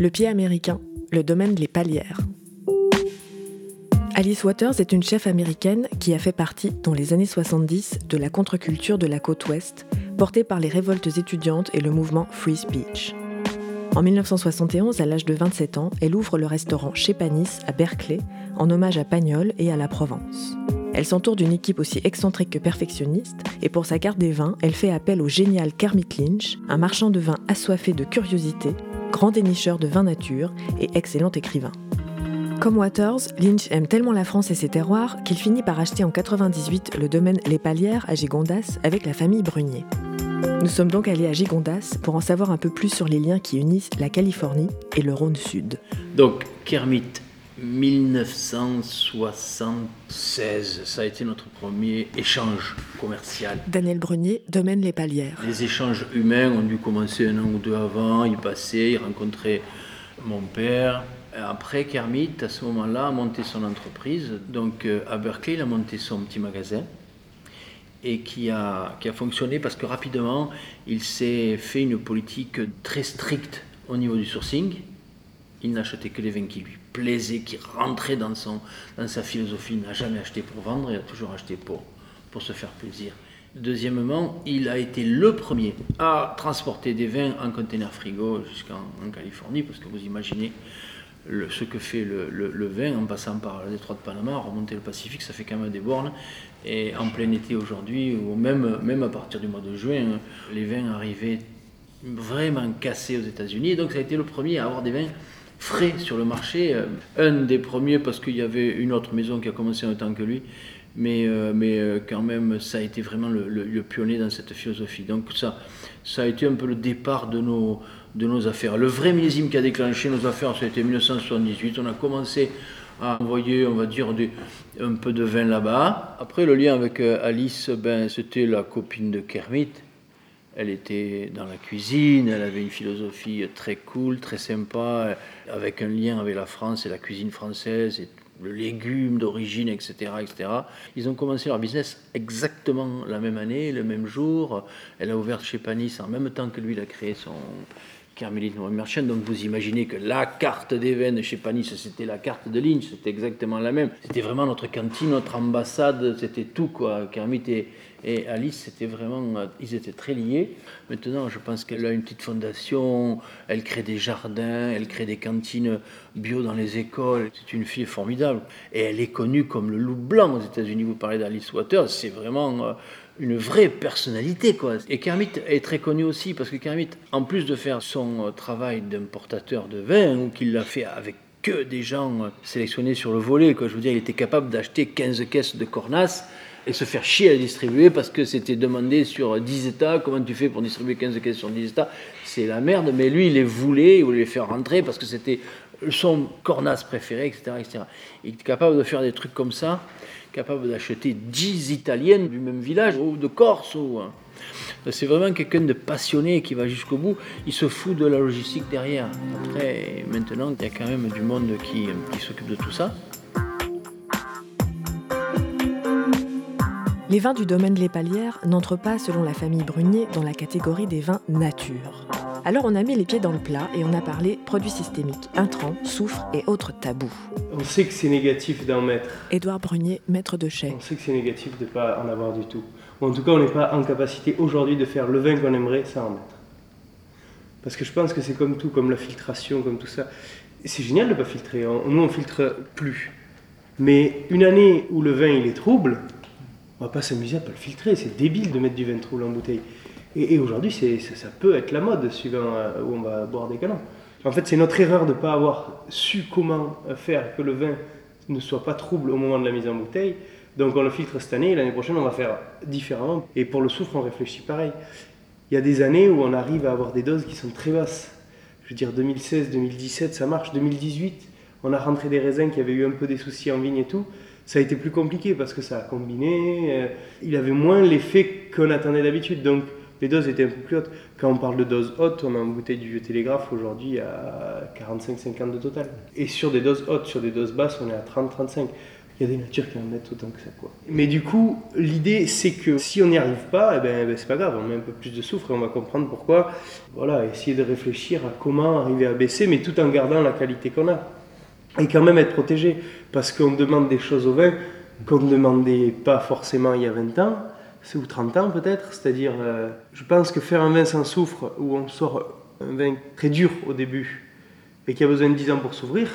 Le pied américain, le domaine Les Palières. Alice Waters est une chef américaine qui a fait partie, dans les années 70, de la contre-culture de la côte ouest, portée par les révoltes étudiantes et le mouvement Free Speech. En 1971, à l'âge de 27 ans, elle ouvre le restaurant Chez Panis à Berkeley, en hommage à Pagnol et à la Provence. Elle s'entoure d'une équipe aussi excentrique que perfectionniste, et pour sa carte des vins, elle fait appel au génial Kermit Lynch, un marchand de vin assoiffé de curiosité, grand dénicheur de vin nature et excellent écrivain. Comme Waters, Lynch aime tellement la France et ses terroirs qu'il finit par acheter en 98 le domaine Les Palières à Gigondas avec la famille Brunier. Nous sommes donc allés à Gigondas pour en savoir un peu plus sur les liens qui unissent la Californie et le Rhône Sud. Donc Kermit, 1976, ça a été notre premier échange commercial. Daniel Brunier, domaine Les Palières. Les échanges humains ont dû commencer un an ou deux avant. Il passait, il rencontrait mon père. Après, Kermit, à ce moment-là, a monté son entreprise. Donc euh, à Berkeley, il a monté son petit magasin et qui a, qui a fonctionné parce que rapidement, il s'est fait une politique très stricte au niveau du sourcing. Il n'achetait que les vins qui lui plaisaient, qui rentraient dans, dans sa philosophie. Il n'a jamais acheté pour vendre, il a toujours acheté pour, pour se faire plaisir. Deuxièmement, il a été le premier à transporter des vins en conteneur frigo jusqu'en Californie, parce que vous imaginez ce que fait le, vin en passant par le détroit de Panama, remonter le Pacifique, ça fait quand même des bornes. Et en plein été aujourd'hui, ou même, même à partir du mois de juin, les vins arrivaient vraiment cassés aux États-Unis. Donc ça a été le premier à avoir des vins frais sur le marché. Un des premiers parce qu'il y avait une autre maison qui a commencé en même temps que lui. Mais, euh, mais euh, quand même, ça a été vraiment le, pionnier dans cette philosophie. Donc ça, ça a été un peu le départ de nos, de nos affaires. Le vrai millésime qui a déclenché nos affaires, c'était 1978. On a commencé à envoyer, on va dire, un peu de vin là-bas. Après, le lien avec euh, Alice, ben, c'était la copine de Kermit. Elle était dans la cuisine, elle avait une philosophie très cool, très sympa, avec un lien avec la France et la cuisine française, et le légume d'origine, etc., etc. Ils ont commencé leur business exactement la même année, le même jour. Elle a ouvert chez Panis en même temps que lui, il a créé son, Carmélite Merchant. Donc vous imaginez que la carte des veines chez Panis, c'était la carte de Lynch, c'était exactement la même. C'était vraiment notre cantine, notre ambassade, c'était tout quoi. Kermit et, et Alice, c'était vraiment, ils étaient très liés. Maintenant, je pense qu'elle a une petite fondation, elle crée des jardins, elle crée des cantines bio dans les écoles. C'est une fille formidable. Et elle est connue comme le loup blanc aux États-Unis. Vous parlez d'Alice Waters, c'est vraiment euh, une vraie personnalité. Quoi. Et Kermit est très connu aussi parce que Kermit, en plus de faire son euh, travail d'importateur de vin, ou qu'il l'a fait avec que des gens euh, sélectionnés sur le volet, quoi. je veux dire, il était capable d'acheter 15 caisses de Cornas et se faire chier à distribuer parce que c'était demandé sur 10 États. Comment tu fais pour distribuer 15 caisses sur 10 États? C'est la merde, mais lui, il les voulait, il voulait les faire rentrer parce que c'était son Cornas préféré, etc., etc. Il est capable de faire des trucs comme ça capable d'acheter 10 Italiennes du même village, ou de Corse. Hein. C'est vraiment quelqu'un de passionné qui va jusqu'au bout. Il se fout de la logistique derrière. Après, maintenant, il y a quand même du monde qui s'occupe de tout ça. Les vins du domaine Les Palières n'entrent pas, selon la famille Brunier, dans la catégorie des vins nature. Alors on a mis les pieds dans le plat et on a parlé produits systémiques, intrants, soufre et autres tabous. On sait que c'est négatif d'en mettre. Édouard Brunier, maître de chai. On sait que c'est négatif de ne pas en avoir du tout. en tout cas, on n'est pas en capacité aujourd'hui de faire le vin qu'on aimerait sans en mettre. Parce que je pense que c'est comme tout, comme la filtration, comme tout ça. C'est génial de ne pas filtrer. Nous, on filtre plus. Mais une année où le vin il est trouble, on va pas s'amuser à pas le filtrer. C'est débile de mettre du vin trouble en bouteille. Et, aujourd'hui, ça, peut être la mode, suivant euh, où on va boire des canons. En fait, c'est notre erreur de ne pas avoir su comment faire que le vin ne soit pas trouble au moment de la mise en bouteille. Donc on le filtre cette année et l'année prochaine, on va faire différemment. Et pour le soufre, on réfléchit pareil. Il y a des années où on arrive à avoir des doses qui sont très basses. Je veux dire, 2016, 2017, ça marche. 2018, on a rentré des raisins qui avaient eu un peu des soucis en vigne et tout. Ça a été plus compliqué parce que ça a combiné. Euh, il avait moins l'effet qu'on attendait d'habitude. Donc les doses étaient un peu plus hautes. Quand on parle de doses hautes, on a bouteille du vieux télégraphe aujourd'hui à 45-50 de total. Et sur des doses hautes, sur des doses basses, on est à 30-35. Il y a des natures qui en mettent autant que ça. Quoi. Mais du coup, l'idée, c'est que si on n'y arrive pas, eh ben, ben, c'est pas grave, on met un peu plus de soufre et on va comprendre pourquoi. Voilà, essayer de réfléchir à comment arriver à baisser, mais tout en gardant la qualité qu'on a. Et quand même être protégé, parce qu'on demande des choses au vin qu'on ne demandait pas forcément il y a 20 ans, ou 30 ans peut-être. C'est-à-dire, euh, je pense que faire un vin sans soufre, où on sort un vin très dur au début, et qui a besoin de 10 ans pour s'ouvrir,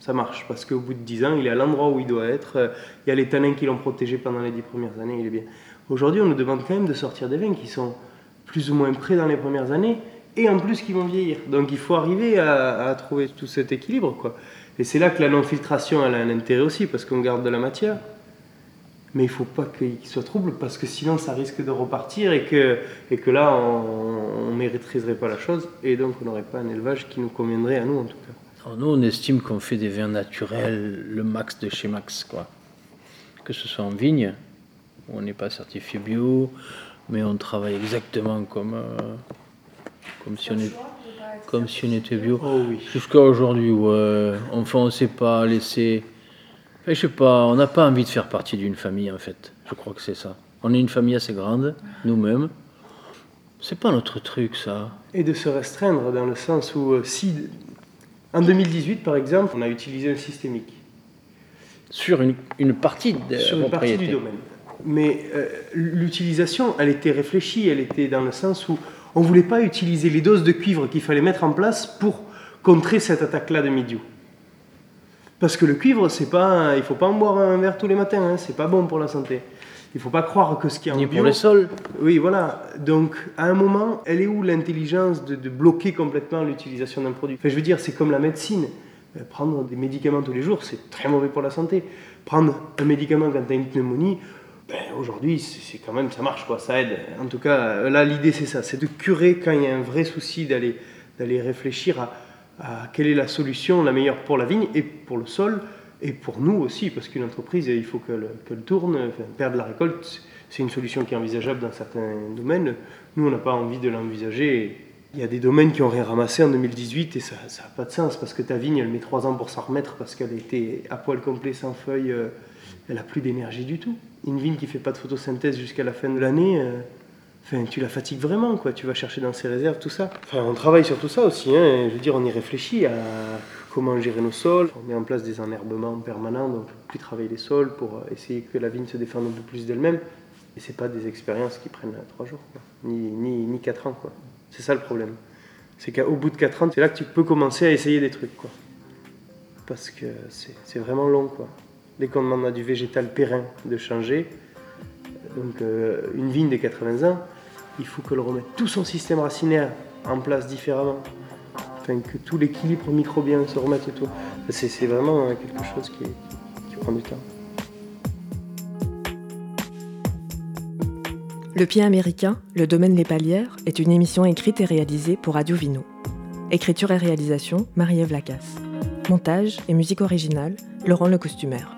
ça marche parce qu'au bout de 10 ans, il est à l'endroit où il doit être. Euh, il y a les tanins qui l'ont protégé pendant les 10 premières années, il est bien. Aujourd'hui, on nous demande quand même de sortir des vins qui sont plus ou moins prêts dans les premières années et en plus qui vont vieillir. Donc il faut arriver à, trouver tout cet équilibre. Quoi. Et c'est là que la non-filtration a un intérêt aussi parce qu'on garde de la matière. Mais il ne faut pas qu'il soit trouble parce que sinon ça risque de repartir et que, et que là on ne maîtriserait pas la chose et donc on n'aurait pas un élevage qui nous conviendrait à nous en tout cas nous, on estime qu'on fait des vins naturels le max de chez max, quoi. Que ce soit en vigne, où on n'est pas certifié bio, mais on travaille exactement comme, euh, comme, si, on est, comme si on était bio. Oh oui. Jusqu'à aujourd'hui, ouais. Enfin, on ne s'est pas laissé. je sais pas, on n'a pas envie de faire partie d'une famille, en fait. Je crois que c'est ça. On est une famille assez grande, nous-mêmes. C'est pas notre truc, ça. Et de se restreindre dans le sens où euh, si en 2018, par exemple, on a utilisé un systémique. Sur une, partie de Sur une partie du domaine. Mais euh, l'utilisation, elle était réfléchie, elle était dans le sens où on ne voulait pas utiliser les doses de cuivre qu'il fallait mettre en place pour contrer cette attaque-là de milieu. Parce que le cuivre, c'est pas, il faut pas en boire un verre tous les matins, hein, c'est pas bon pour la santé. Il faut pas croire que ce qui est en Ni pour les sols. Oui, voilà. Donc, à un moment, elle est où l'intelligence de, bloquer complètement l'utilisation d'un produit? Enfin, Je veux dire, c'est comme la médecine. Euh, prendre des médicaments tous les jours, c'est très mauvais pour la santé. Prendre un médicament quand tu as une pneumonie, ben, aujourd'hui, c'est quand même, ça marche, quoi, ça aide. En tout cas, là, l'idée, c'est ça, c'est de curer quand il y a un vrai souci, d'aller réfléchir à, quelle est la solution la meilleure pour la vigne et pour le sol, et pour nous aussi, parce qu'une entreprise, il faut qu'elle tourne, perdre la récolte, c'est une solution qui est envisageable dans certains domaines. Nous, on n'a pas envie de l'envisager. Il y a des domaines qui ont rien ramassé en 2018 et ça n'a pas de sens parce que ta vigne, elle met trois ans pour s'en remettre parce qu'elle était à poil complet, sans feuilles, euh, elle a plus d'énergie du tout. Une vigne qui fait pas de photosynthèse jusqu'à la fin de l'année, euh, tu la fatigues vraiment, quoi. Tu vas chercher dans ses réserves, tout ça. Enfin, on travaille sur tout ça aussi. Hein. Je veux dire, on y réfléchit à comment gérer nos sols. On met en place des enherbements permanents, donc plus travailler les sols pour essayer que la vigne se défende un peu plus d'elle-même. Et c'est pas des expériences qui prennent trois jours, Ni, ni, ni quatre ans. Quoi. C'est ça le problème. C'est qu'au bout de quatre ans, c'est là que tu peux commencer à essayer des trucs. Quoi. Parce que c'est vraiment long. Quoi. Dès qu'on demande à du végétal périn de changer, donc euh, une vigne de 80 ans, il faut qu'elle remette tout son système racinaire en place différemment que tout l'équilibre microbien se remette et tout. C'est vraiment quelque chose qui, qui prend du temps. Le pied américain, le domaine Les Palières, est une émission écrite et réalisée pour Radio Vino. Écriture et réalisation, Marie-Ève Lacasse. Montage et musique originale, Laurent Le Costumaire.